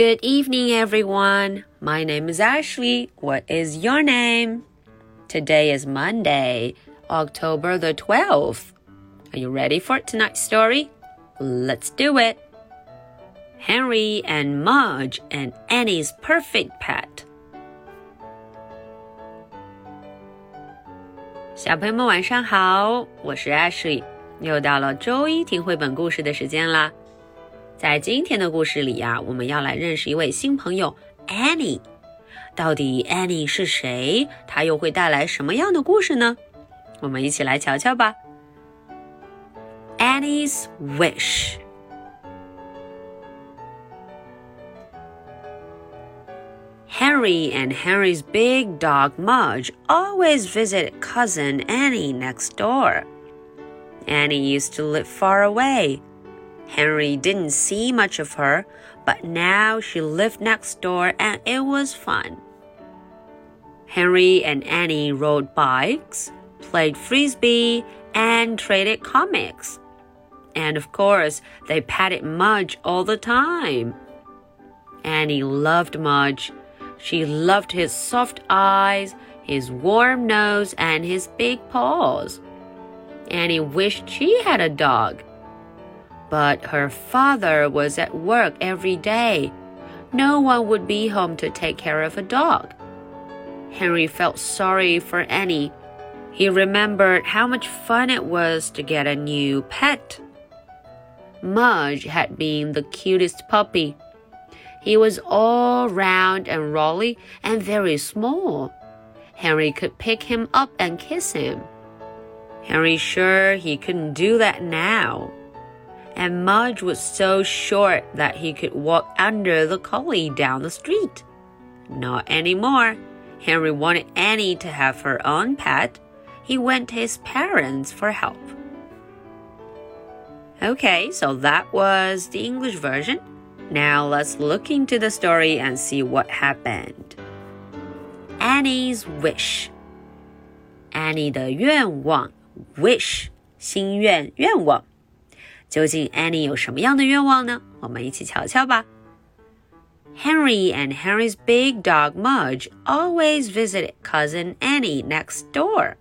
Good evening, everyone. My name is Ashley. What is your name? Today is Monday, October the 12th. Are you ready for tonight's story? Let's do it. Henry and Mudge and Annie's perfect pet. 小朋友们晚上好，我是在今天的故事里呀、啊，我们要来认识一位新朋友 Annie。到底 Annie 是谁？她又会带来什么样的故事呢？我们一起来瞧瞧吧。Annie's Wish。Henry and Henry's big dog Mudge always visit cousin Annie next door. Annie used to live far away. Henry didn't see much of her, but now she lived next door and it was fun. Henry and Annie rode bikes, played frisbee, and traded comics. And of course, they patted Mudge all the time. Annie loved Mudge. She loved his soft eyes, his warm nose, and his big paws. Annie wished she had a dog. But her father was at work every day. No one would be home to take care of a dog. Henry felt sorry for Annie. He remembered how much fun it was to get a new pet. Mudge had been the cutest puppy. He was all round and rolly and very small. Henry could pick him up and kiss him. Henry sure he couldn't do that now And Mudge was so short that he could walk under the collie down the street. Not anymore. Henry wanted Annie to have her own pet. He went to his parents for help. Okay, so that was the English version. Now let's look into the story and see what happened. Annie's wish. Annie 的愿望 wish 心愿愿望。 究竟 Annie 有什么样的愿望呢？我们一起瞧瞧吧。Henry and Henry's big dog Mudge always visited cousin Annie next door.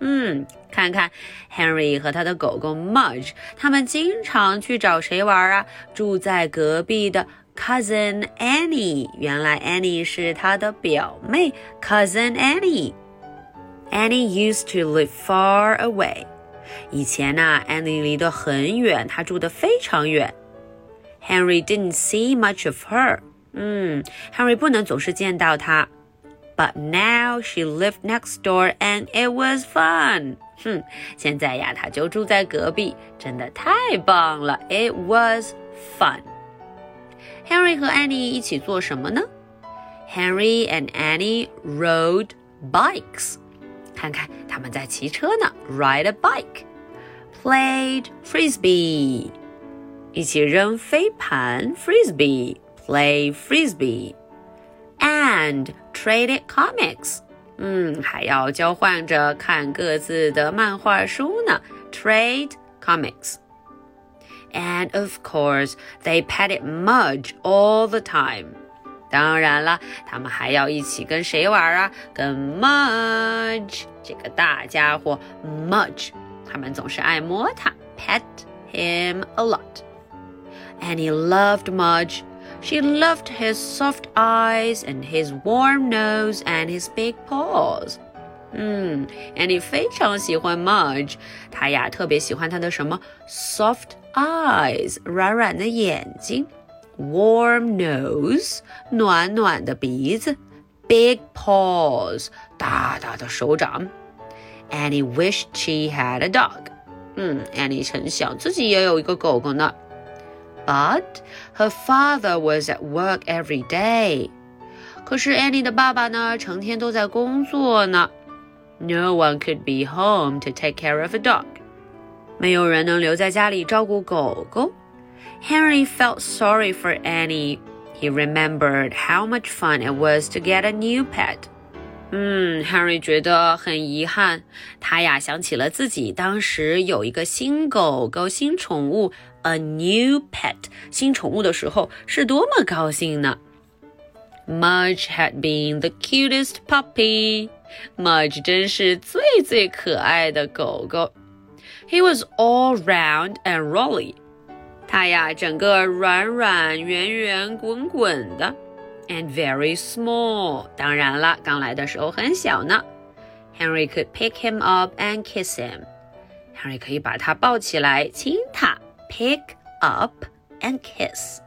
嗯，看看 Henry 和他的狗狗 Mudge，他们经常去找谁玩啊？住在隔壁的 cousin Annie。原来 Annie 是他的表妹 cousin Annie。Annie used to live far away. 以前呢、啊、，Annie 离得很远，她住得非常远。Henry didn't see much of her. 嗯，Henry 不能总是见到她。But now she lived next door and it was fun. 哼，现在呀，她就住在隔壁，真的太棒了。It was fun. Henry 和 Annie 一起做什么呢？Henry and Annie rode bikes. 看看他们在骑车呢，ride a bike. Played frisbee. 一起扔飞盘 frisbee. Play frisbee. And traded comics. 嗯，还要交换着看各自的漫画书呢。Trade comics. And of course, they petted Mudge all the time. 当然了，他们还要一起跟谁玩啊？跟 Mudge 这个大家伙 Mudge，他们总是爱摸他，pet him a lot. Annie loved Mudge. She loved his soft eyes and his warm nose and his big paws. 嗯，Annie 非常喜欢 Mudge，她呀特别喜欢他的什么 soft eyes，软软的眼睛 ；warm nose，暖暖的鼻子；big paws，大大的手掌。Annie wished she had a dog。嗯，Annie 曾想自己也有一个狗狗呢。But her father was at work every day。可是 Annie 的爸爸呢，成天都在工作呢。No one could be home to take care of a dog。没有人能留在家里照顾狗狗。 Henry felt sorry for Annie. He remembered how much fun it was to get a new pet. 嗯，Henry 觉得很遗憾，他呀想起了自己当时有一个新狗狗、新宠物 a new pet 新宠物的时候是多么高兴呢？Mudge had been the cutest puppy. Mudge 真是最最可爱的狗狗。He was all round and rolly. 他呀，整个软软圆圆滚滚的，and very small。当然了，刚来的时候很小呢。Henry could pick him up and kiss him. Henry 可以把他抱起来亲他，pick up and kiss.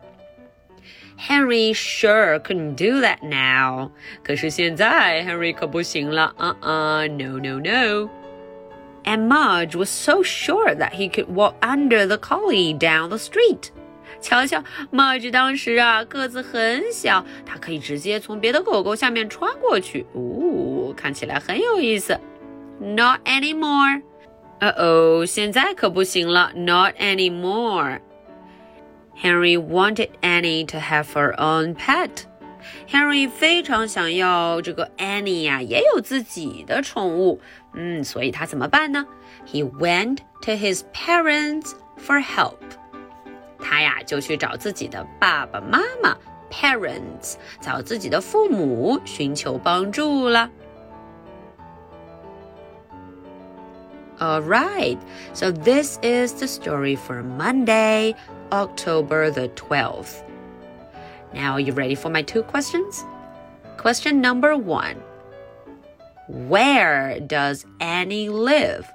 Henry sure couldn't do that now. 可是现在 Henry 可不行了，uh uh, no no no. and Mudge was so sure that he could walk under the collie down the street. 瞧瞧，Mudge 当时啊个子很小，它可以直接从别的狗狗下面穿过去。哦，看起来很有意思。Not anymore. Henry wanted Annie to have her own pet. Henry 非常想要这个 Annie 呀、啊，也有自己的宠物。嗯，所以他怎么办呢？He went to his parents for help. 他呀就去找自己的爸爸妈妈 parents，找自己的父母寻求帮助了。All right, so this is the story for Monday, October the 12th. Now, are you ready for my two questions? Question number one Where does Annie live?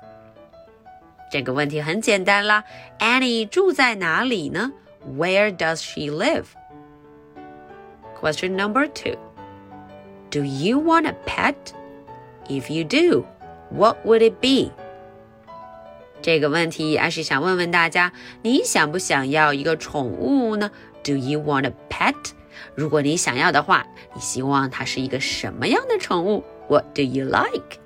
这个问题很简单啦，Annie 住在哪里呢？Where does she live? Question number two Do you want a pet? If you do, what would it be? 这个问题，阿是想问问大家，你想不想要一个宠物呢 ？Do you want a pet？如果你想要的话，你希望它是一个什么样的宠物？What do you like?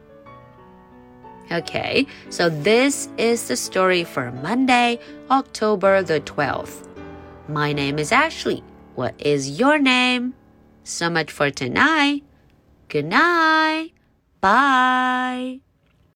Okay, so this is the story for Monday, October the 12th. My name is Ashley. What is your name? So much for tonight. Good night. Bye.